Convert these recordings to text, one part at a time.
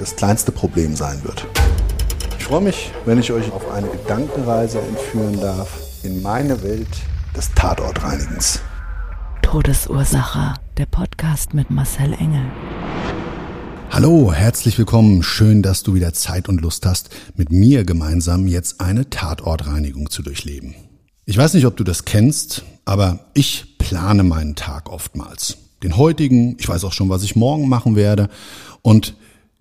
das kleinste Problem sein wird. Ich freue mich, wenn ich euch auf eine Gedankenreise entführen darf in meine Welt des Tatortreinigens. Todesursache. Der Podcast mit Marcel Engel. Hallo, herzlich willkommen. Schön, dass du wieder Zeit und Lust hast, mit mir gemeinsam jetzt eine Tatortreinigung zu durchleben. Ich weiß nicht, ob du das kennst, aber ich plane meinen Tag oftmals. Den heutigen, ich weiß auch schon, was ich morgen machen werde. Und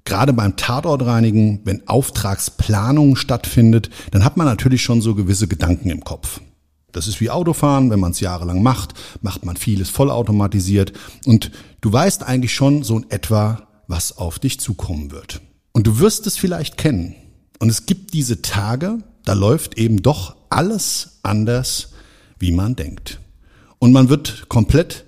gerade beim Tatortreinigen, wenn Auftragsplanung stattfindet, dann hat man natürlich schon so gewisse Gedanken im Kopf. Das ist wie Autofahren, wenn man es jahrelang macht, macht man vieles vollautomatisiert und du weißt eigentlich schon so in etwa, was auf dich zukommen wird. Und du wirst es vielleicht kennen. Und es gibt diese Tage, da läuft eben doch alles anders, wie man denkt. Und man wird komplett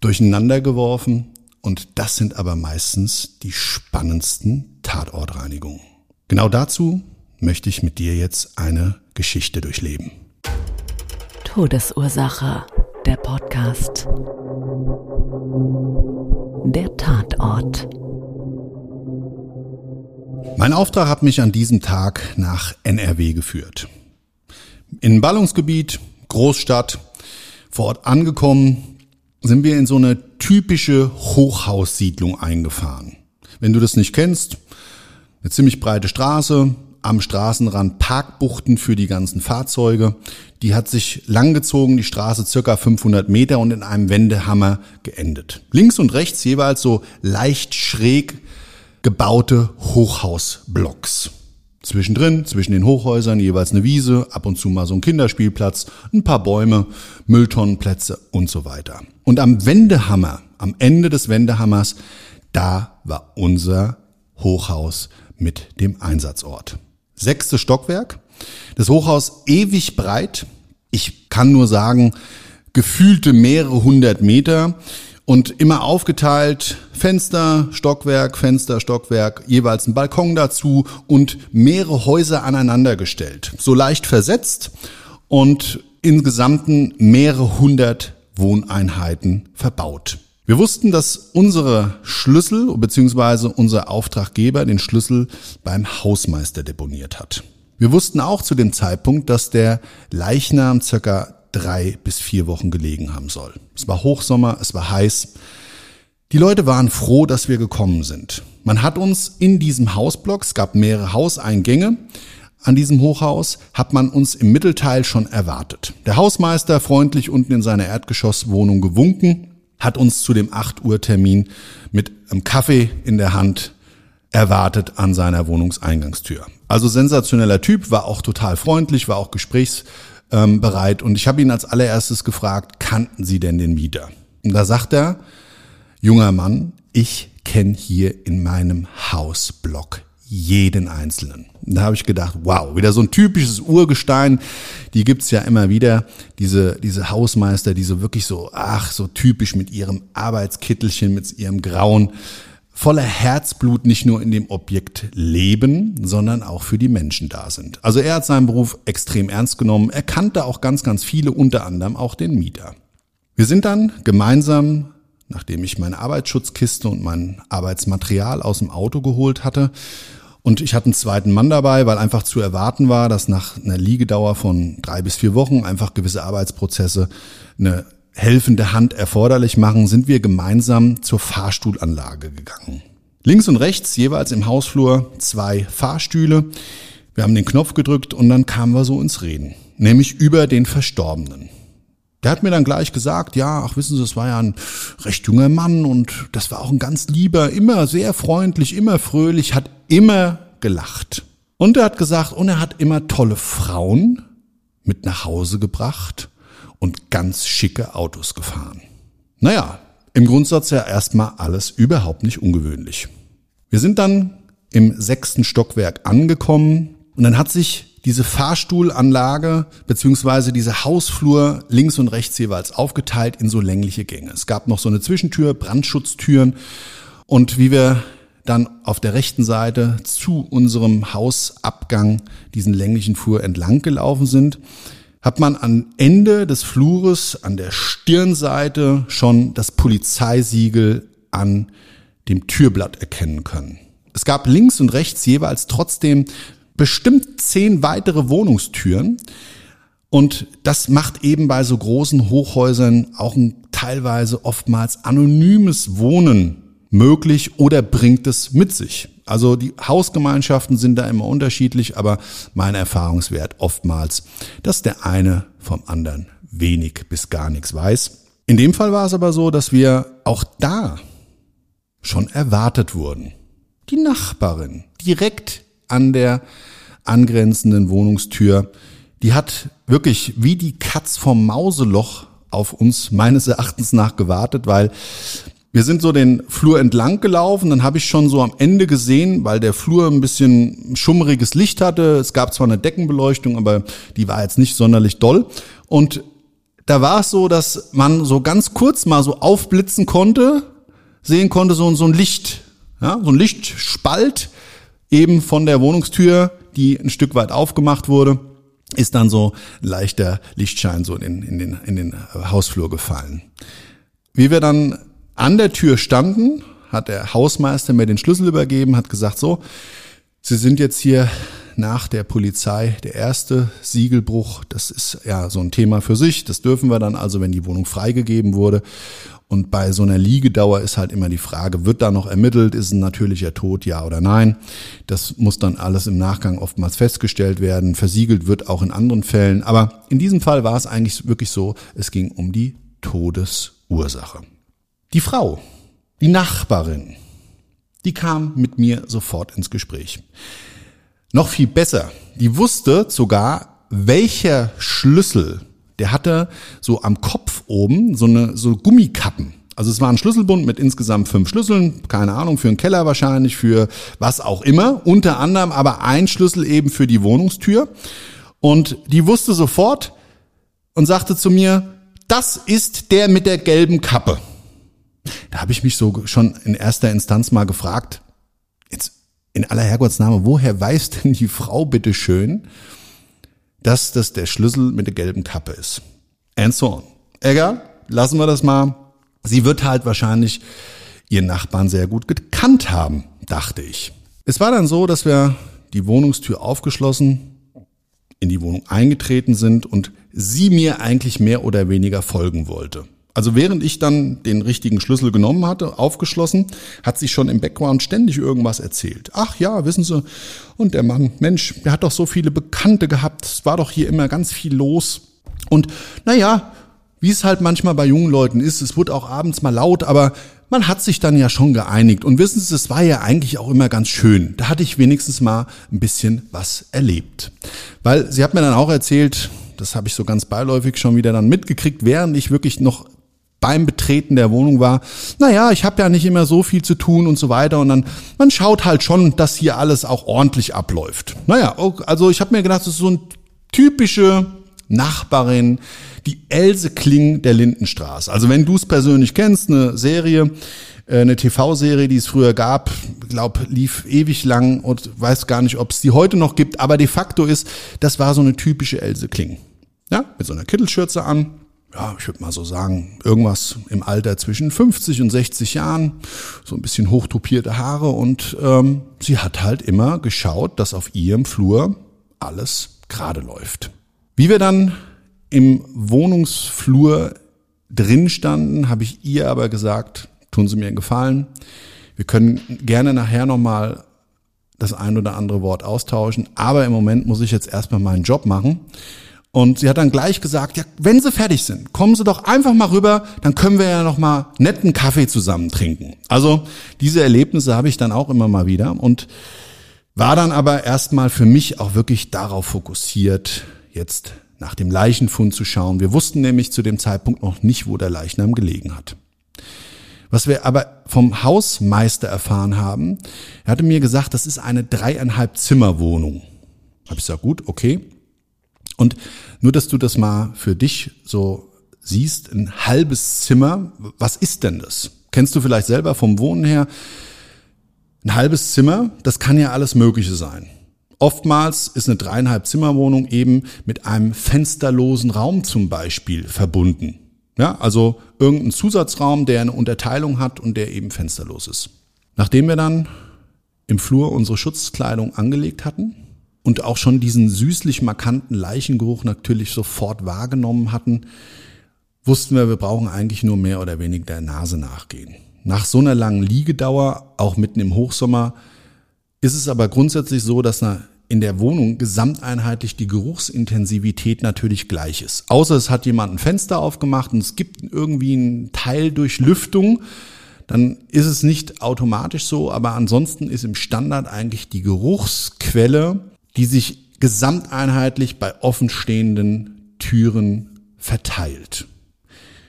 durcheinander geworfen und das sind aber meistens die spannendsten Tatortreinigungen. Genau dazu möchte ich mit dir jetzt eine Geschichte durchleben. Todesursache. Der Podcast. Der Tatort. Mein Auftrag hat mich an diesem Tag nach NRW geführt. In Ballungsgebiet, Großstadt, vor Ort angekommen, sind wir in so eine typische Hochhaussiedlung eingefahren. Wenn du das nicht kennst, eine ziemlich breite Straße, am Straßenrand Parkbuchten für die ganzen Fahrzeuge. Die hat sich langgezogen, die Straße circa 500 Meter und in einem Wendehammer geendet. Links und rechts jeweils so leicht schräg gebaute Hochhausblocks. Zwischendrin, zwischen den Hochhäusern jeweils eine Wiese, ab und zu mal so ein Kinderspielplatz, ein paar Bäume, Mülltonnenplätze und so weiter. Und am Wendehammer, am Ende des Wendehammers, da war unser Hochhaus mit dem Einsatzort. Sechstes Stockwerk. Das Hochhaus ewig breit. Ich kann nur sagen, gefühlte mehrere hundert Meter und immer aufgeteilt, Fenster, Stockwerk, Fenster, Stockwerk, jeweils ein Balkon dazu und mehrere Häuser aneinander gestellt. So leicht versetzt und insgesamten mehrere hundert Wohneinheiten verbaut. Wir wussten, dass unsere Schlüssel bzw. unser Auftraggeber den Schlüssel beim Hausmeister deponiert hat. Wir wussten auch zu dem Zeitpunkt, dass der Leichnam circa drei bis vier Wochen gelegen haben soll. Es war Hochsommer, es war heiß. Die Leute waren froh, dass wir gekommen sind. Man hat uns in diesem Hausblock, es gab mehrere Hauseingänge, an diesem Hochhaus hat man uns im Mittelteil schon erwartet. Der Hausmeister freundlich unten in seiner Erdgeschosswohnung gewunken, hat uns zu dem 8 Uhr Termin mit einem Kaffee in der Hand erwartet an seiner Wohnungseingangstür. Also sensationeller Typ, war auch total freundlich, war auch gesprächs ähm, bereit. Und ich habe ihn als allererstes gefragt, kannten Sie denn den Mieter? Und da sagt er, junger Mann, ich kenne hier in meinem Hausblock jeden einzelnen. Da habe ich gedacht, wow, wieder so ein typisches Urgestein. Die gibt's ja immer wieder, diese, diese Hausmeister, die so wirklich so, ach, so typisch mit ihrem Arbeitskittelchen, mit ihrem Grauen voller Herzblut nicht nur in dem Objekt leben, sondern auch für die Menschen da sind. Also er hat seinen Beruf extrem ernst genommen. Er kannte auch ganz, ganz viele, unter anderem auch den Mieter. Wir sind dann gemeinsam, nachdem ich meine Arbeitsschutzkiste und mein Arbeitsmaterial aus dem Auto geholt hatte, und ich hatte einen zweiten Mann dabei, weil einfach zu erwarten war, dass nach einer Liegedauer von drei bis vier Wochen einfach gewisse Arbeitsprozesse eine helfende Hand erforderlich machen, sind wir gemeinsam zur Fahrstuhlanlage gegangen. Links und rechts jeweils im Hausflur zwei Fahrstühle. Wir haben den Knopf gedrückt und dann kamen wir so ins Reden, nämlich über den Verstorbenen. Der hat mir dann gleich gesagt, ja, ach wissen Sie, das war ja ein recht junger Mann und das war auch ein ganz lieber, immer sehr freundlich, immer fröhlich, hat immer gelacht. Und er hat gesagt, und er hat immer tolle Frauen mit nach Hause gebracht und ganz schicke Autos gefahren. Naja, im Grundsatz ja erstmal alles überhaupt nicht ungewöhnlich. Wir sind dann im sechsten Stockwerk angekommen und dann hat sich diese Fahrstuhlanlage beziehungsweise diese Hausflur links und rechts jeweils aufgeteilt in so längliche Gänge. Es gab noch so eine Zwischentür, Brandschutztüren und wie wir dann auf der rechten Seite zu unserem Hausabgang diesen länglichen Flur entlang gelaufen sind, hat man am Ende des Flures an der Stirnseite schon das Polizeisiegel an dem Türblatt erkennen können. Es gab links und rechts jeweils trotzdem bestimmt zehn weitere Wohnungstüren. Und das macht eben bei so großen Hochhäusern auch ein teilweise oftmals anonymes Wohnen möglich oder bringt es mit sich. Also die Hausgemeinschaften sind da immer unterschiedlich, aber mein Erfahrungswert oftmals, dass der eine vom anderen wenig bis gar nichts weiß. In dem Fall war es aber so, dass wir auch da schon erwartet wurden. Die Nachbarin direkt an der angrenzenden Wohnungstür, die hat wirklich wie die Katz vom Mauseloch auf uns meines Erachtens nach gewartet, weil wir sind so den Flur entlang gelaufen, dann habe ich schon so am Ende gesehen, weil der Flur ein bisschen schummriges Licht hatte. Es gab zwar eine Deckenbeleuchtung, aber die war jetzt nicht sonderlich doll. Und da war es so, dass man so ganz kurz mal so aufblitzen konnte, sehen konnte, so, so ein Licht, ja, so ein Lichtspalt eben von der Wohnungstür, die ein Stück weit aufgemacht wurde, ist dann so ein leichter Lichtschein so in, in, den, in den Hausflur gefallen. Wie wir dann an der Tür standen, hat der Hausmeister mir den Schlüssel übergeben, hat gesagt, so, Sie sind jetzt hier nach der Polizei der erste Siegelbruch. Das ist ja so ein Thema für sich. Das dürfen wir dann also, wenn die Wohnung freigegeben wurde. Und bei so einer Liegedauer ist halt immer die Frage, wird da noch ermittelt, ist ein natürlicher Tod, ja oder nein? Das muss dann alles im Nachgang oftmals festgestellt werden. Versiegelt wird auch in anderen Fällen. Aber in diesem Fall war es eigentlich wirklich so, es ging um die Todesursache. Die Frau, die Nachbarin, die kam mit mir sofort ins Gespräch. Noch viel besser, die wusste sogar, welcher Schlüssel, der hatte so am Kopf oben so eine so Gummikappen. Also es war ein Schlüsselbund mit insgesamt fünf Schlüsseln, keine Ahnung, für einen Keller wahrscheinlich, für was auch immer. Unter anderem aber ein Schlüssel eben für die Wohnungstür. Und die wusste sofort und sagte zu mir, das ist der mit der gelben Kappe. Da habe ich mich so schon in erster Instanz mal gefragt, jetzt in aller Herrgottsname, woher weiß denn die Frau bitte schön, dass das der Schlüssel mit der gelben Kappe ist? And so on. Egal, lassen wir das mal. Sie wird halt wahrscheinlich ihren Nachbarn sehr gut gekannt haben, dachte ich. Es war dann so, dass wir die Wohnungstür aufgeschlossen, in die Wohnung eingetreten sind und sie mir eigentlich mehr oder weniger folgen wollte. Also während ich dann den richtigen Schlüssel genommen hatte, aufgeschlossen, hat sie schon im Background ständig irgendwas erzählt. Ach ja, wissen Sie, und der Mann, Mensch, der hat doch so viele Bekannte gehabt, es war doch hier immer ganz viel los. Und naja, wie es halt manchmal bei jungen Leuten ist, es wurde auch abends mal laut, aber man hat sich dann ja schon geeinigt. Und wissen Sie, es war ja eigentlich auch immer ganz schön. Da hatte ich wenigstens mal ein bisschen was erlebt. Weil sie hat mir dann auch erzählt, das habe ich so ganz beiläufig schon wieder dann mitgekriegt, während ich wirklich noch beim Betreten der Wohnung war, naja, ich habe ja nicht immer so viel zu tun und so weiter. Und dann, man schaut halt schon, dass hier alles auch ordentlich abläuft. Naja, also ich habe mir gedacht, das ist so eine typische Nachbarin, die Else Kling der Lindenstraße. Also wenn du es persönlich kennst, eine Serie, äh, eine TV-Serie, die es früher gab, glaub, lief ewig lang und weiß gar nicht, ob es die heute noch gibt, aber de facto ist, das war so eine typische Else Kling. Ja, mit so einer Kittelschürze an, ja, ich würde mal so sagen, irgendwas im Alter zwischen 50 und 60 Jahren, so ein bisschen hochtopierte Haare und ähm, sie hat halt immer geschaut, dass auf ihrem Flur alles gerade läuft. Wie wir dann im Wohnungsflur drin standen, habe ich ihr aber gesagt, tun Sie mir einen Gefallen, Wir können gerne nachher nochmal das ein oder andere Wort austauschen, aber im Moment muss ich jetzt erstmal meinen Job machen. Und sie hat dann gleich gesagt, ja, wenn Sie fertig sind, kommen Sie doch einfach mal rüber, dann können wir ja noch mal netten Kaffee zusammen trinken. Also diese Erlebnisse habe ich dann auch immer mal wieder und war dann aber erstmal für mich auch wirklich darauf fokussiert, jetzt nach dem Leichenfund zu schauen. Wir wussten nämlich zu dem Zeitpunkt noch nicht, wo der Leichnam gelegen hat. Was wir aber vom Hausmeister erfahren haben, er hatte mir gesagt, das ist eine dreieinhalb Zimmerwohnung. Hab ich gesagt, gut, okay. Und nur, dass du das mal für dich so siehst, ein halbes Zimmer, was ist denn das? Kennst du vielleicht selber vom Wohnen her? Ein halbes Zimmer, das kann ja alles Mögliche sein. Oftmals ist eine dreieinhalb Zimmerwohnung eben mit einem fensterlosen Raum zum Beispiel verbunden. Ja, also irgendein Zusatzraum, der eine Unterteilung hat und der eben fensterlos ist. Nachdem wir dann im Flur unsere Schutzkleidung angelegt hatten und auch schon diesen süßlich markanten Leichengeruch natürlich sofort wahrgenommen hatten, wussten wir, wir brauchen eigentlich nur mehr oder weniger der Nase nachgehen. Nach so einer langen Liegedauer, auch mitten im Hochsommer, ist es aber grundsätzlich so, dass in der Wohnung gesamteinheitlich die Geruchsintensivität natürlich gleich ist. Außer es hat jemand ein Fenster aufgemacht und es gibt irgendwie einen Teil durch Lüftung, dann ist es nicht automatisch so, aber ansonsten ist im Standard eigentlich die Geruchsquelle, die sich gesamteinheitlich bei offenstehenden Türen verteilt.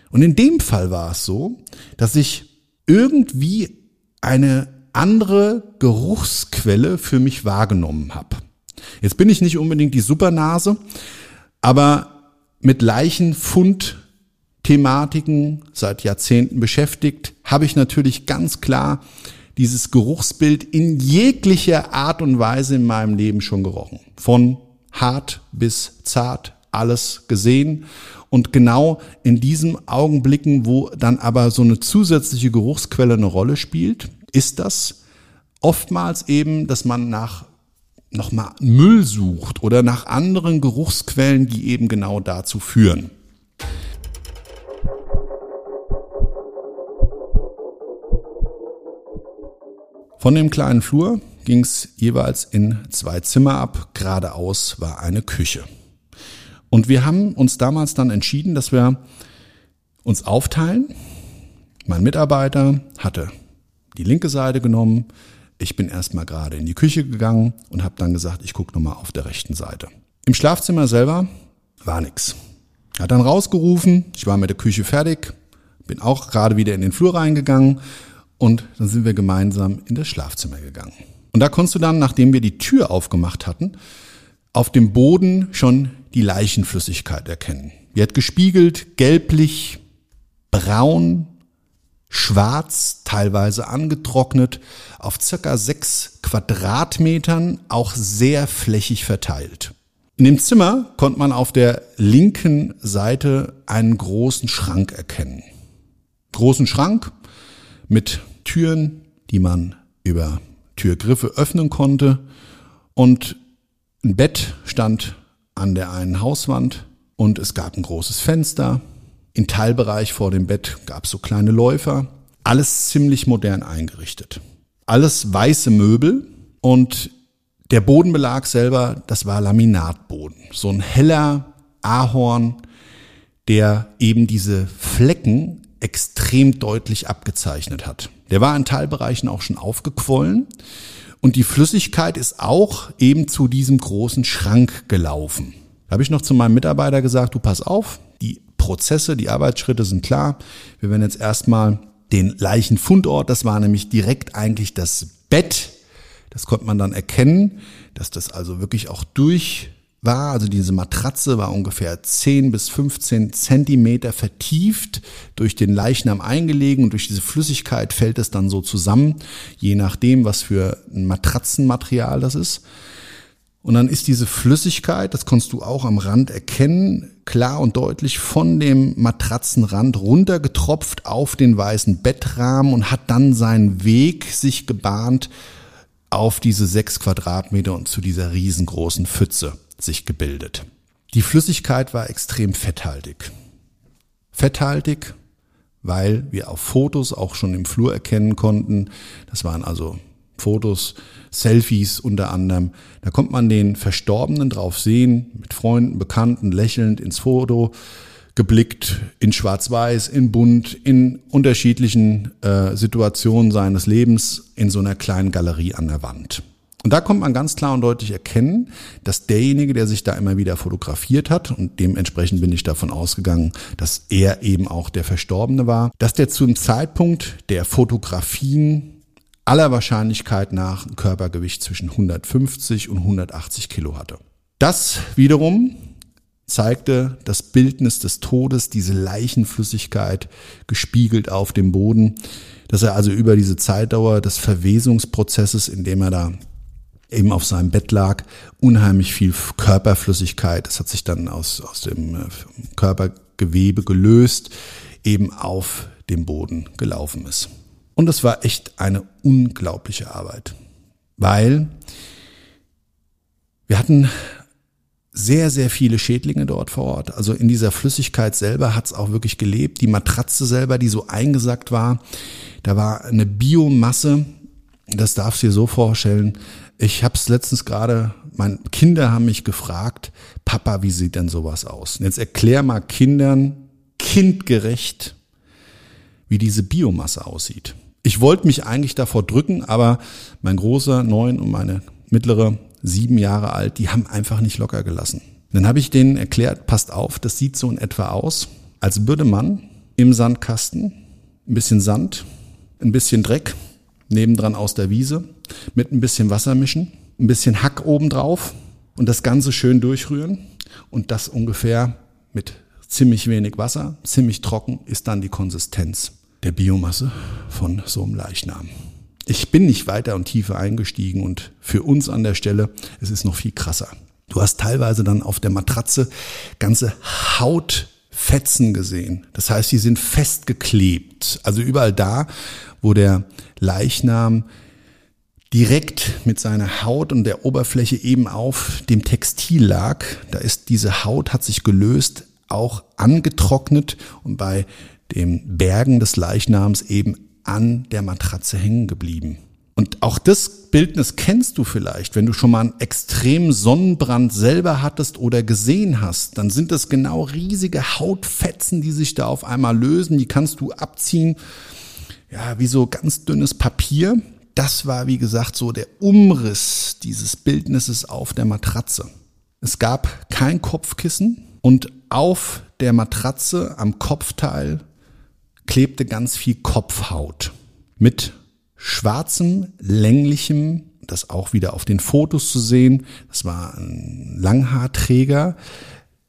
Und in dem Fall war es so, dass ich irgendwie eine andere Geruchsquelle für mich wahrgenommen habe. Jetzt bin ich nicht unbedingt die Supernase, aber mit Leichenfund-Thematiken seit Jahrzehnten beschäftigt, habe ich natürlich ganz klar dieses Geruchsbild in jeglicher Art und Weise in meinem Leben schon gerochen. Von hart bis zart, alles gesehen. Und genau in diesen Augenblicken, wo dann aber so eine zusätzliche Geruchsquelle eine Rolle spielt, ist das oftmals eben, dass man nach nochmal Müll sucht oder nach anderen Geruchsquellen, die eben genau dazu führen. Von dem kleinen Flur ging es jeweils in zwei Zimmer ab. Geradeaus war eine Küche. Und wir haben uns damals dann entschieden, dass wir uns aufteilen. Mein Mitarbeiter hatte die linke Seite genommen. Ich bin erstmal gerade in die Küche gegangen und habe dann gesagt, ich gucke nochmal auf der rechten Seite. Im Schlafzimmer selber war nix. Er hat dann rausgerufen, ich war mit der Küche fertig, bin auch gerade wieder in den Flur reingegangen und dann sind wir gemeinsam in das Schlafzimmer gegangen. Und da konntest du dann, nachdem wir die Tür aufgemacht hatten, auf dem Boden schon die Leichenflüssigkeit erkennen. Die hat gespiegelt, gelblich, braun, schwarz, teilweise angetrocknet, auf circa sechs Quadratmetern, auch sehr flächig verteilt. In dem Zimmer konnte man auf der linken Seite einen großen Schrank erkennen. Großen Schrank mit Türen, die man über Türgriffe öffnen konnte und ein Bett stand an der einen Hauswand und es gab ein großes Fenster im Teilbereich vor dem Bett gab es so kleine Läufer. Alles ziemlich modern eingerichtet. Alles weiße Möbel und der Bodenbelag selber, das war Laminatboden. So ein heller Ahorn, der eben diese Flecken extrem deutlich abgezeichnet hat. Der war in Teilbereichen auch schon aufgequollen und die Flüssigkeit ist auch eben zu diesem großen Schrank gelaufen. Da habe ich noch zu meinem Mitarbeiter gesagt, du pass auf, die Prozesse, die Arbeitsschritte sind klar. Wir werden jetzt erstmal den Leichenfundort, das war nämlich direkt eigentlich das Bett. Das konnte man dann erkennen, dass das also wirklich auch durch war. Also diese Matratze war ungefähr 10 bis 15 Zentimeter vertieft, durch den Leichnam eingelegen und durch diese Flüssigkeit fällt es dann so zusammen, je nachdem, was für ein Matratzenmaterial das ist. Und dann ist diese Flüssigkeit, das kannst du auch am Rand erkennen, klar und deutlich von dem Matratzenrand runtergetropft auf den weißen Bettrahmen und hat dann seinen Weg sich gebahnt auf diese sechs Quadratmeter und zu dieser riesengroßen Pfütze sich gebildet. Die Flüssigkeit war extrem fetthaltig. Fetthaltig, weil wir auf Fotos auch schon im Flur erkennen konnten, das waren also Fotos, Selfies unter anderem, da kommt man den Verstorbenen drauf sehen, mit Freunden, Bekannten, lächelnd ins Foto geblickt, in Schwarz-Weiß, in Bunt, in unterschiedlichen äh, Situationen seines Lebens in so einer kleinen Galerie an der Wand. Und da kommt man ganz klar und deutlich erkennen, dass derjenige, der sich da immer wieder fotografiert hat, und dementsprechend bin ich davon ausgegangen, dass er eben auch der Verstorbene war, dass der zum Zeitpunkt der Fotografien aller Wahrscheinlichkeit nach ein Körpergewicht zwischen 150 und 180 Kilo hatte. Das wiederum zeigte das Bildnis des Todes, diese Leichenflüssigkeit gespiegelt auf dem Boden, dass er also über diese Zeitdauer des Verwesungsprozesses, in dem er da eben auf seinem Bett lag, unheimlich viel Körperflüssigkeit, das hat sich dann aus, aus dem äh, Körpergewebe gelöst, eben auf dem Boden gelaufen ist. Und das war echt eine unglaubliche Arbeit, weil wir hatten sehr, sehr viele Schädlinge dort vor Ort. Also in dieser Flüssigkeit selber hat's auch wirklich gelebt. Die Matratze selber, die so eingesackt war, da war eine Biomasse, das darfst du dir so vorstellen. Ich habe es letztens gerade, meine Kinder haben mich gefragt, Papa, wie sieht denn sowas aus? Und jetzt erklär mal Kindern kindgerecht, wie diese Biomasse aussieht. Ich wollte mich eigentlich davor drücken, aber mein großer neun und meine mittlere sieben Jahre alt, die haben einfach nicht locker gelassen. Dann habe ich denen erklärt, passt auf, das sieht so in etwa aus, als würde man im Sandkasten ein bisschen Sand, ein bisschen Dreck, nebendran aus der Wiese, mit ein bisschen Wasser mischen, ein bisschen Hack obendrauf und das Ganze schön durchrühren und das ungefähr mit ziemlich wenig Wasser, ziemlich trocken ist dann die Konsistenz der Biomasse von so einem Leichnam. Ich bin nicht weiter und tiefer eingestiegen und für uns an der Stelle, es ist noch viel krasser. Du hast teilweise dann auf der Matratze ganze Hautfetzen gesehen. Das heißt, die sind festgeklebt. Also überall da, wo der Leichnam direkt mit seiner Haut und der Oberfläche eben auf dem Textil lag, da ist diese Haut hat sich gelöst, auch angetrocknet und bei dem Bergen des Leichnams eben an der Matratze hängen geblieben. Und auch das Bildnis kennst du vielleicht, wenn du schon mal einen extremen Sonnenbrand selber hattest oder gesehen hast, dann sind das genau riesige Hautfetzen, die sich da auf einmal lösen, die kannst du abziehen, ja, wie so ganz dünnes Papier. Das war, wie gesagt, so der Umriss dieses Bildnisses auf der Matratze. Es gab kein Kopfkissen und auf der Matratze am Kopfteil klebte ganz viel Kopfhaut mit schwarzem, länglichem, das auch wieder auf den Fotos zu sehen. Das war ein Langhaarträger,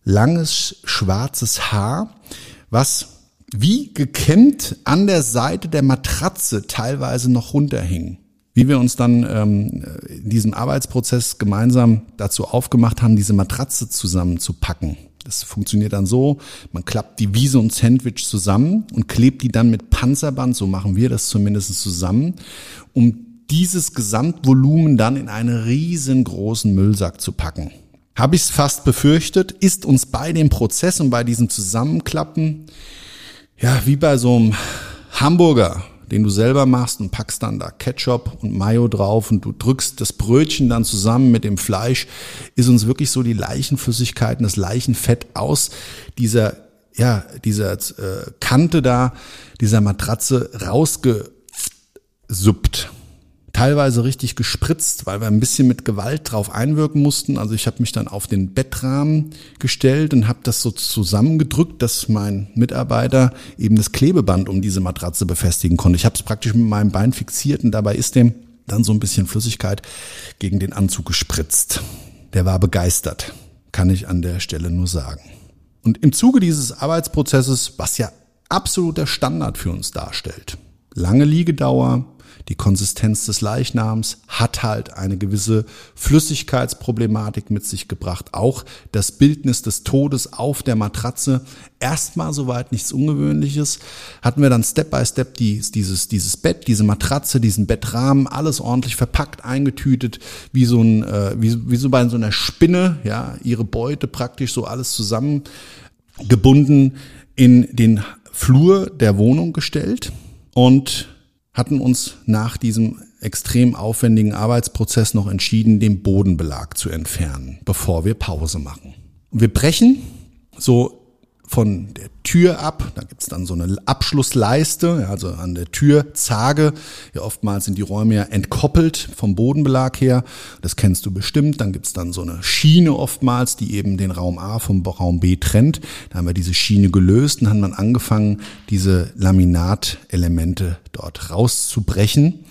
langes schwarzes Haar, was wie gekämmt an der Seite der Matratze teilweise noch runterhing. Wie wir uns dann ähm, in diesem Arbeitsprozess gemeinsam dazu aufgemacht haben, diese Matratze zusammenzupacken. Das funktioniert dann so, man klappt die wie so ein Sandwich zusammen und klebt die dann mit Panzerband, so machen wir das zumindest zusammen, um dieses Gesamtvolumen dann in einen riesengroßen Müllsack zu packen. Habe ich es fast befürchtet, ist uns bei dem Prozess und bei diesem Zusammenklappen, ja, wie bei so einem Hamburger, den du selber machst und packst dann da Ketchup und Mayo drauf und du drückst das Brötchen dann zusammen mit dem Fleisch, ist uns wirklich so die Leichenflüssigkeiten, das Leichenfett aus dieser, ja, dieser äh, Kante da, dieser Matratze rausgesuppt teilweise richtig gespritzt, weil wir ein bisschen mit Gewalt drauf einwirken mussten. Also ich habe mich dann auf den Bettrahmen gestellt und habe das so zusammengedrückt, dass mein Mitarbeiter eben das Klebeband um diese Matratze befestigen konnte. Ich habe es praktisch mit meinem Bein fixiert und dabei ist dem dann so ein bisschen Flüssigkeit gegen den Anzug gespritzt. Der war begeistert, kann ich an der Stelle nur sagen. Und im Zuge dieses Arbeitsprozesses, was ja absoluter Standard für uns darstellt, lange Liegedauer, die Konsistenz des Leichnams hat halt eine gewisse Flüssigkeitsproblematik mit sich gebracht. Auch das Bildnis des Todes auf der Matratze. Erstmal soweit nichts Ungewöhnliches. Hatten wir dann Step by Step die, dieses, dieses Bett, diese Matratze, diesen Bettrahmen, alles ordentlich verpackt, eingetütet, wie so ein, äh, wie, wie so bei so einer Spinne, ja, ihre Beute praktisch so alles zusammen gebunden in den Flur der Wohnung gestellt und hatten uns nach diesem extrem aufwendigen Arbeitsprozess noch entschieden, den Bodenbelag zu entfernen, bevor wir Pause machen. wir brechen so von der Tür ab. Da gibt's dann so eine Abschlussleiste, also an der Türzage. Ja, oftmals sind die Räume ja entkoppelt vom Bodenbelag her. Das kennst du bestimmt. Dann gibt's dann so eine Schiene oftmals, die eben den Raum A vom Raum B trennt. Da haben wir diese Schiene gelöst und haben dann angefangen, diese Laminatelemente dort rauszubrechen.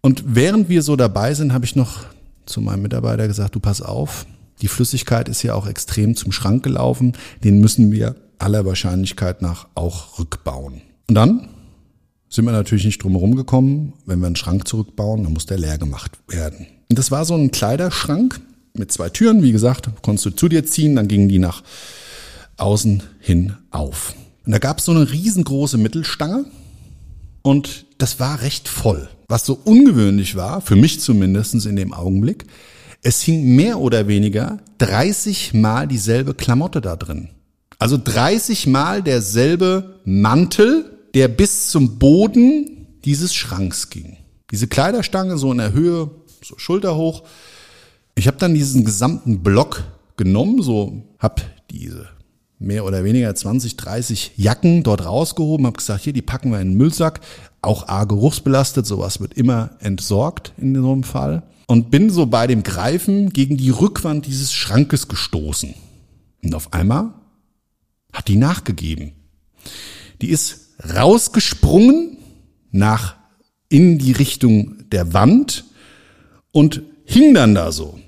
Und während wir so dabei sind, habe ich noch zu meinem Mitarbeiter gesagt, du pass auf, die Flüssigkeit ist ja auch extrem zum Schrank gelaufen. Den müssen wir aller Wahrscheinlichkeit nach auch rückbauen. Und dann sind wir natürlich nicht drum herum gekommen. Wenn wir einen Schrank zurückbauen, dann muss der leer gemacht werden. Und das war so ein Kleiderschrank mit zwei Türen. Wie gesagt, konntest du zu dir ziehen, dann gingen die nach außen hin auf. Und da gab es so eine riesengroße Mittelstange und das war recht voll. Was so ungewöhnlich war, für mich zumindestens in dem Augenblick, es hing mehr oder weniger 30 Mal dieselbe Klamotte da drin. Also 30 Mal derselbe Mantel, der bis zum Boden dieses Schranks ging. Diese Kleiderstange so in der Höhe, so schulterhoch. Ich habe dann diesen gesamten Block genommen, so hab diese mehr oder weniger 20, 30 Jacken dort rausgehoben, habe gesagt, hier, die packen wir in den Müllsack. Auch A, geruchsbelastet, sowas wird immer entsorgt in so einem Fall und bin so bei dem Greifen gegen die Rückwand dieses Schrankes gestoßen. Und auf einmal hat die nachgegeben. Die ist rausgesprungen nach in die Richtung der Wand und hing dann da so.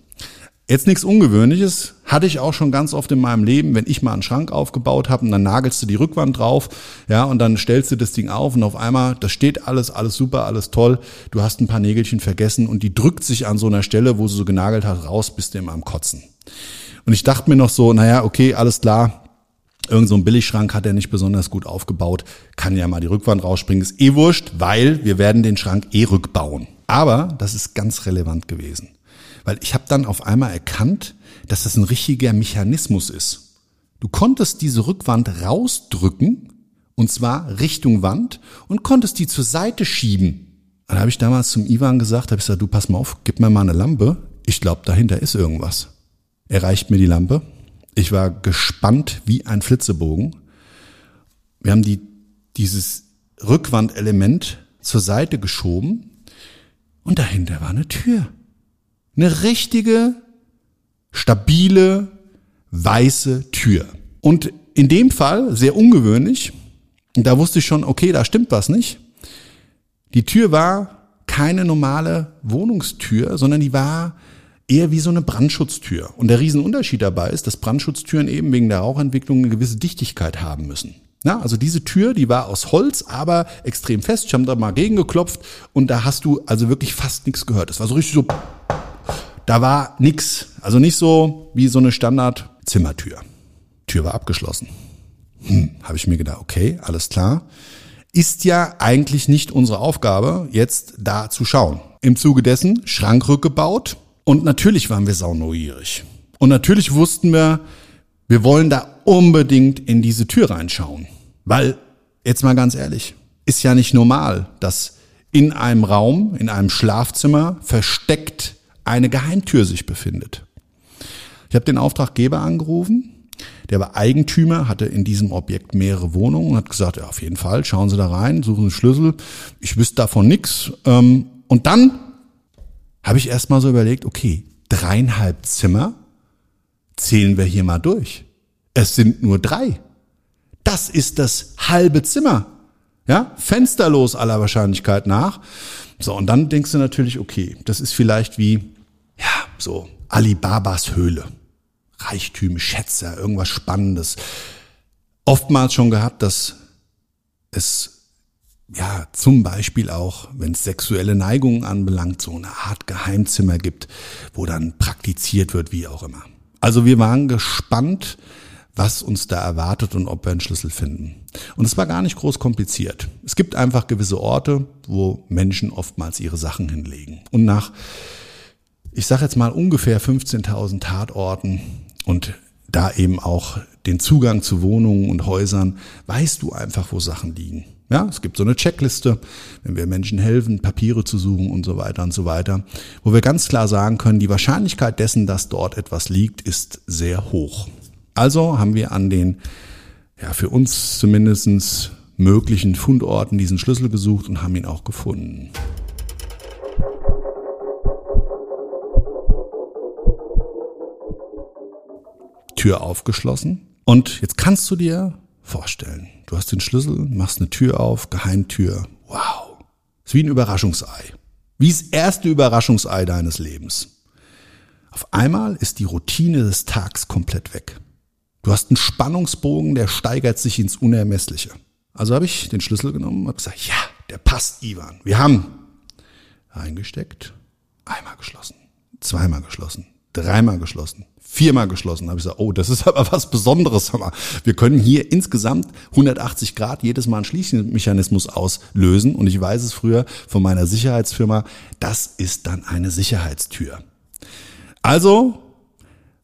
Jetzt nichts Ungewöhnliches, hatte ich auch schon ganz oft in meinem Leben, wenn ich mal einen Schrank aufgebaut habe und dann nagelst du die Rückwand drauf, ja, und dann stellst du das Ding auf und auf einmal, das steht alles, alles super, alles toll, du hast ein paar Nägelchen vergessen und die drückt sich an so einer Stelle, wo sie so genagelt hat, raus, bist du immer am Kotzen. Und ich dachte mir noch so, naja, okay, alles klar, Irgend so ein Billigschrank hat er nicht besonders gut aufgebaut, kann ja mal die Rückwand rausspringen, ist eh wurscht, weil wir werden den Schrank eh rückbauen. Aber das ist ganz relevant gewesen. Weil ich habe dann auf einmal erkannt, dass das ein richtiger Mechanismus ist. Du konntest diese Rückwand rausdrücken, und zwar Richtung Wand, und konntest die zur Seite schieben. Dann habe ich damals zum Ivan gesagt, habe ich gesagt, du pass mal auf, gib mir mal eine Lampe. Ich glaube, dahinter ist irgendwas. Er reicht mir die Lampe. Ich war gespannt wie ein Flitzebogen. Wir haben die, dieses Rückwandelement zur Seite geschoben und dahinter war eine Tür. Eine richtige, stabile, weiße Tür. Und in dem Fall, sehr ungewöhnlich, da wusste ich schon, okay, da stimmt was nicht. Die Tür war keine normale Wohnungstür, sondern die war eher wie so eine Brandschutztür. Und der Riesenunterschied dabei ist, dass Brandschutztüren eben wegen der Rauchentwicklung eine gewisse Dichtigkeit haben müssen. Na, also diese Tür, die war aus Holz, aber extrem fest. Ich habe da mal gegengeklopft und da hast du also wirklich fast nichts gehört. Es war so richtig so da war nix. Also nicht so wie so eine Standard-Zimmertür. Tür war abgeschlossen. Hm, habe ich mir gedacht, okay, alles klar. Ist ja eigentlich nicht unsere Aufgabe, jetzt da zu schauen. Im Zuge dessen Schrank rückgebaut und natürlich waren wir sauneuierig. Und natürlich wussten wir, wir wollen da unbedingt in diese Tür reinschauen. Weil, jetzt mal ganz ehrlich, ist ja nicht normal, dass in einem Raum, in einem Schlafzimmer versteckt eine Geheimtür sich befindet. Ich habe den Auftraggeber angerufen. Der war Eigentümer, hatte in diesem Objekt mehrere Wohnungen und hat gesagt, ja, auf jeden Fall, schauen Sie da rein, suchen Sie Schlüssel. Ich wüsste davon nichts. Ähm, und dann habe ich erst mal so überlegt, okay, dreieinhalb Zimmer zählen wir hier mal durch. Es sind nur drei. Das ist das halbe Zimmer. Ja, fensterlos aller Wahrscheinlichkeit nach. So, und dann denkst du natürlich, okay, das ist vielleicht wie ja, so Alibabas Höhle. Reichtüme, Schätze, irgendwas Spannendes. Oftmals schon gehabt, dass es ja zum Beispiel auch, wenn es sexuelle Neigungen anbelangt, so eine Art Geheimzimmer gibt, wo dann praktiziert wird, wie auch immer. Also wir waren gespannt, was uns da erwartet und ob wir einen Schlüssel finden. Und es war gar nicht groß kompliziert. Es gibt einfach gewisse Orte, wo Menschen oftmals ihre Sachen hinlegen. Und nach ich sage jetzt mal ungefähr 15.000 Tatorten und da eben auch den Zugang zu Wohnungen und Häusern, weißt du einfach, wo Sachen liegen. Ja, es gibt so eine Checkliste, wenn wir Menschen helfen, Papiere zu suchen und so weiter und so weiter, wo wir ganz klar sagen können, die Wahrscheinlichkeit dessen, dass dort etwas liegt, ist sehr hoch. Also haben wir an den, ja, für uns zumindestens möglichen Fundorten diesen Schlüssel gesucht und haben ihn auch gefunden. Tür aufgeschlossen. Und jetzt kannst du dir vorstellen, du hast den Schlüssel, machst eine Tür auf, Geheimtür. Wow. Ist wie ein Überraschungsei. Wie das erste Überraschungsei deines Lebens. Auf einmal ist die Routine des Tags komplett weg. Du hast einen Spannungsbogen, der steigert sich ins Unermessliche. Also habe ich den Schlüssel genommen und gesagt, ja, der passt, Ivan. Wir haben reingesteckt, einmal geschlossen, zweimal geschlossen, dreimal geschlossen, viermal geschlossen. Habe ich gesagt, oh, das ist aber was Besonderes. Wir können hier insgesamt 180 Grad jedes Mal einen Schließmechanismus auslösen. Und ich weiß es früher von meiner Sicherheitsfirma, das ist dann eine Sicherheitstür. Also,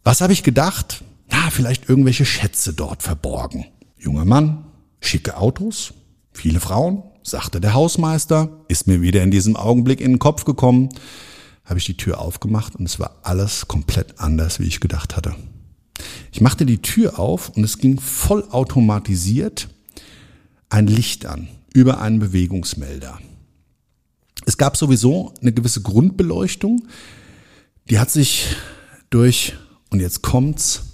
was habe ich gedacht? Na, vielleicht irgendwelche Schätze dort verborgen. Junger Mann, schicke Autos, viele Frauen, sagte der Hausmeister, ist mir wieder in diesem Augenblick in den Kopf gekommen habe ich die Tür aufgemacht und es war alles komplett anders, wie ich gedacht hatte. Ich machte die Tür auf und es ging vollautomatisiert ein Licht an über einen Bewegungsmelder. Es gab sowieso eine gewisse Grundbeleuchtung, die hat sich durch, und jetzt kommt's,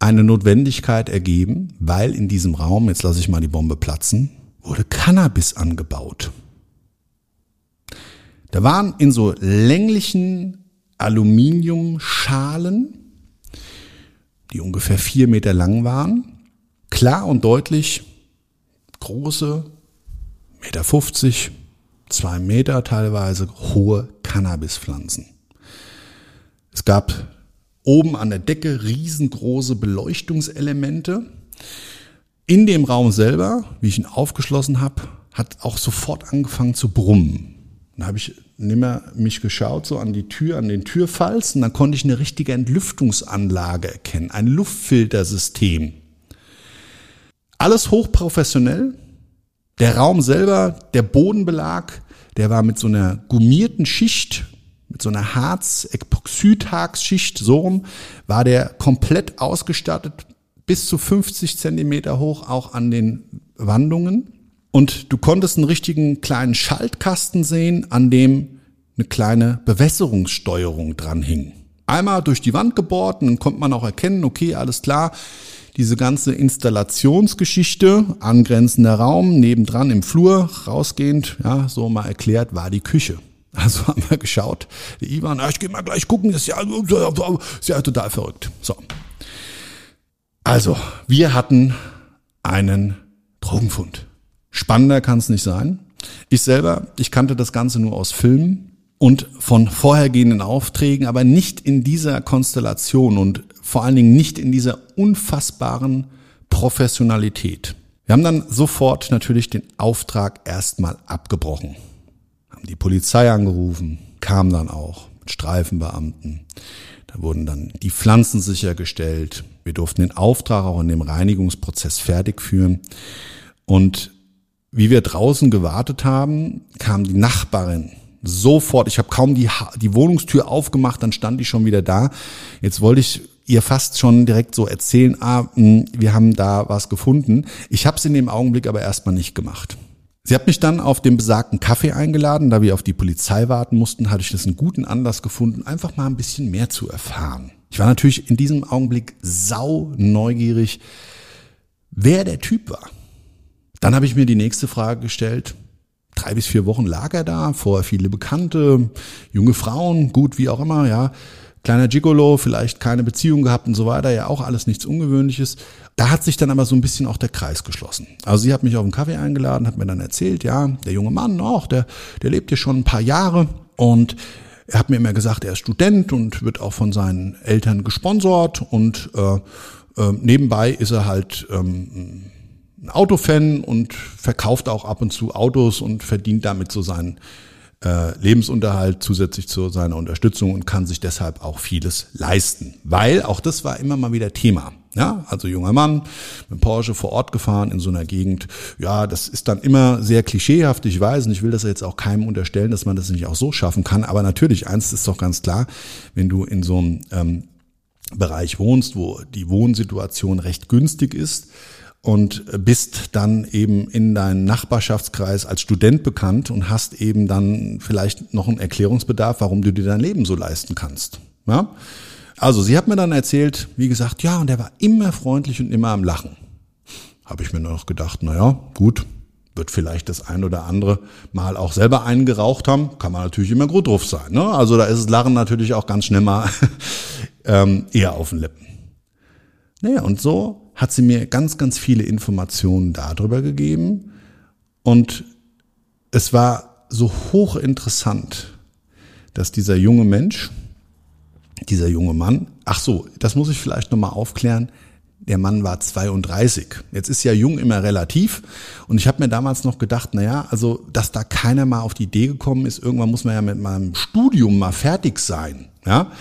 eine Notwendigkeit ergeben, weil in diesem Raum, jetzt lasse ich mal die Bombe platzen, wurde Cannabis angebaut. Da waren in so länglichen Aluminiumschalen, die ungefähr vier Meter lang waren, klar und deutlich große, Meter 50, zwei Meter teilweise hohe Cannabispflanzen. Es gab oben an der Decke riesengroße Beleuchtungselemente. In dem Raum selber, wie ich ihn aufgeschlossen habe, hat auch sofort angefangen zu brummen. Dann habe ich nimmer mich geschaut, so an die Tür, an den Türfalz, und dann konnte ich eine richtige Entlüftungsanlage erkennen, ein Luftfiltersystem. Alles hochprofessionell. Der Raum selber, der Bodenbelag, der war mit so einer gummierten Schicht, mit so einer Harz-Epoxidharz-Schicht, so rum, war der komplett ausgestattet, bis zu 50 Zentimeter hoch, auch an den Wandungen. Und du konntest einen richtigen kleinen Schaltkasten sehen, an dem eine kleine Bewässerungssteuerung dran hing. Einmal durch die Wand gebohrt und dann konnte man auch erkennen, okay, alles klar, diese ganze Installationsgeschichte, angrenzender Raum, nebendran im Flur, rausgehend, ja, so mal erklärt, war die Küche. Also haben wir geschaut, der Ivan, ich gehe mal gleich gucken, ist ja, ist ja total verrückt. So. Also, wir hatten einen Drogenfund. Spannender kann es nicht sein. Ich selber, ich kannte das Ganze nur aus Filmen und von vorhergehenden Aufträgen, aber nicht in dieser Konstellation und vor allen Dingen nicht in dieser unfassbaren Professionalität. Wir haben dann sofort natürlich den Auftrag erstmal abgebrochen, haben die Polizei angerufen, kam dann auch mit Streifenbeamten. Da wurden dann die Pflanzen sichergestellt. Wir durften den Auftrag auch in dem Reinigungsprozess fertig führen. Und wie wir draußen gewartet haben, kam die Nachbarin sofort. Ich habe kaum die, die Wohnungstür aufgemacht, dann stand ich schon wieder da. Jetzt wollte ich ihr fast schon direkt so erzählen, ah, hm, wir haben da was gefunden. Ich habe es in dem Augenblick aber erstmal nicht gemacht. Sie hat mich dann auf den besagten Kaffee eingeladen. Da wir auf die Polizei warten mussten, hatte ich das einen guten Anlass gefunden, einfach mal ein bisschen mehr zu erfahren. Ich war natürlich in diesem Augenblick sau neugierig, wer der Typ war. Dann habe ich mir die nächste Frage gestellt. Drei bis vier Wochen lag er da, vorher viele Bekannte, junge Frauen, gut wie auch immer, ja. Kleiner Gigolo, vielleicht keine Beziehung gehabt und so weiter, ja auch alles nichts Ungewöhnliches. Da hat sich dann aber so ein bisschen auch der Kreis geschlossen. Also sie hat mich auf einen Kaffee eingeladen, hat mir dann erzählt, ja, der junge Mann auch, der, der lebt hier schon ein paar Jahre und er hat mir immer gesagt, er ist Student und wird auch von seinen Eltern gesponsort und äh, äh, nebenbei ist er halt ähm, ein Autofan und verkauft auch ab und zu Autos und verdient damit so seinen äh, Lebensunterhalt zusätzlich zu seiner Unterstützung und kann sich deshalb auch vieles leisten. Weil, auch das war immer mal wieder Thema. Ja, also junger Mann mit Porsche vor Ort gefahren in so einer Gegend. Ja, das ist dann immer sehr klischeehaft, ich weiß, und ich will das jetzt auch keinem unterstellen, dass man das nicht auch so schaffen kann. Aber natürlich, eins ist doch ganz klar, wenn du in so einem ähm, Bereich wohnst, wo die Wohnsituation recht günstig ist, und bist dann eben in deinem Nachbarschaftskreis als Student bekannt und hast eben dann vielleicht noch einen Erklärungsbedarf, warum du dir dein Leben so leisten kannst. Ja? Also sie hat mir dann erzählt, wie gesagt, ja, und er war immer freundlich und immer am Lachen. Habe ich mir noch gedacht, naja, gut, wird vielleicht das ein oder andere Mal auch selber eingeraucht haben, kann man natürlich immer gut drauf sein. Ne? Also da ist das Lachen natürlich auch ganz schnell mal ähm, eher auf den Lippen. Naja, und so hat sie mir ganz, ganz viele Informationen darüber gegeben und es war so hochinteressant, dass dieser junge Mensch, dieser junge Mann, ach so, das muss ich vielleicht nochmal aufklären, der Mann war 32. Jetzt ist ja jung immer relativ. Und ich habe mir damals noch gedacht, naja, also, dass da keiner mal auf die Idee gekommen ist, irgendwann muss man ja mit meinem Studium mal fertig sein. Ja.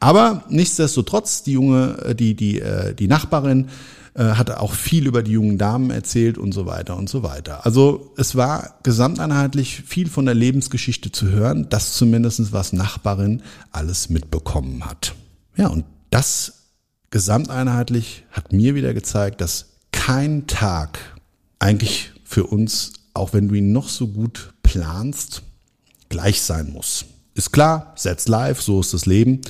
Aber nichtsdestotrotz, die junge, äh, die, die, äh, die Nachbarin äh, hat auch viel über die jungen Damen erzählt und so weiter und so weiter. Also es war gesamteinheitlich viel von der Lebensgeschichte zu hören, das zumindestens was Nachbarin alles mitbekommen hat. Ja, und das gesamteinheitlich hat mir wieder gezeigt, dass kein Tag eigentlich für uns, auch wenn du ihn noch so gut planst, gleich sein muss. Ist klar, setz live, so ist das Leben.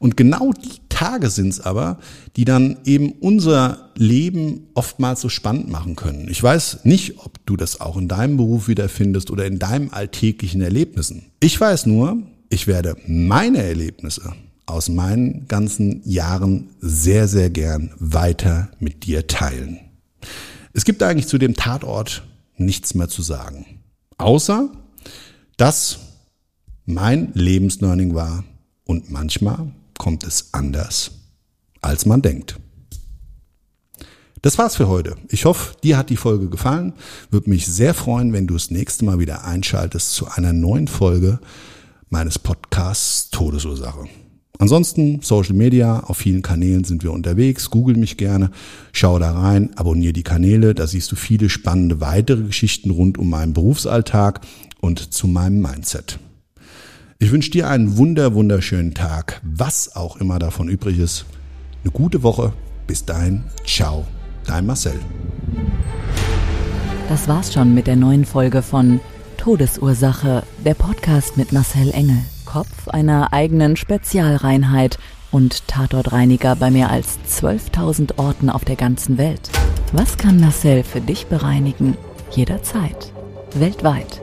Und genau die Tage sind es aber, die dann eben unser Leben oftmals so spannend machen können. Ich weiß nicht, ob du das auch in deinem Beruf wiederfindest oder in deinem alltäglichen Erlebnissen. Ich weiß nur, ich werde meine Erlebnisse aus meinen ganzen Jahren sehr, sehr gern weiter mit dir teilen. Es gibt eigentlich zu dem Tatort nichts mehr zu sagen. Außer, dass mein Lebenslearning war und manchmal kommt es anders, als man denkt. Das war's für heute. Ich hoffe, dir hat die Folge gefallen. Würde mich sehr freuen, wenn du das nächste Mal wieder einschaltest zu einer neuen Folge meines Podcasts Todesursache. Ansonsten Social Media, auf vielen Kanälen sind wir unterwegs. Google mich gerne, schau da rein, abonniere die Kanäle. Da siehst du viele spannende weitere Geschichten rund um meinen Berufsalltag und zu meinem Mindset. Ich wünsche dir einen wunder, wunderschönen Tag, was auch immer davon übrig ist. Eine gute Woche. Bis dahin, ciao, dein Marcel. Das war's schon mit der neuen Folge von Todesursache, der Podcast mit Marcel Engel. Kopf einer eigenen Spezialreinheit und Tatortreiniger bei mehr als 12.000 Orten auf der ganzen Welt. Was kann Marcel für dich bereinigen? Jederzeit. Weltweit.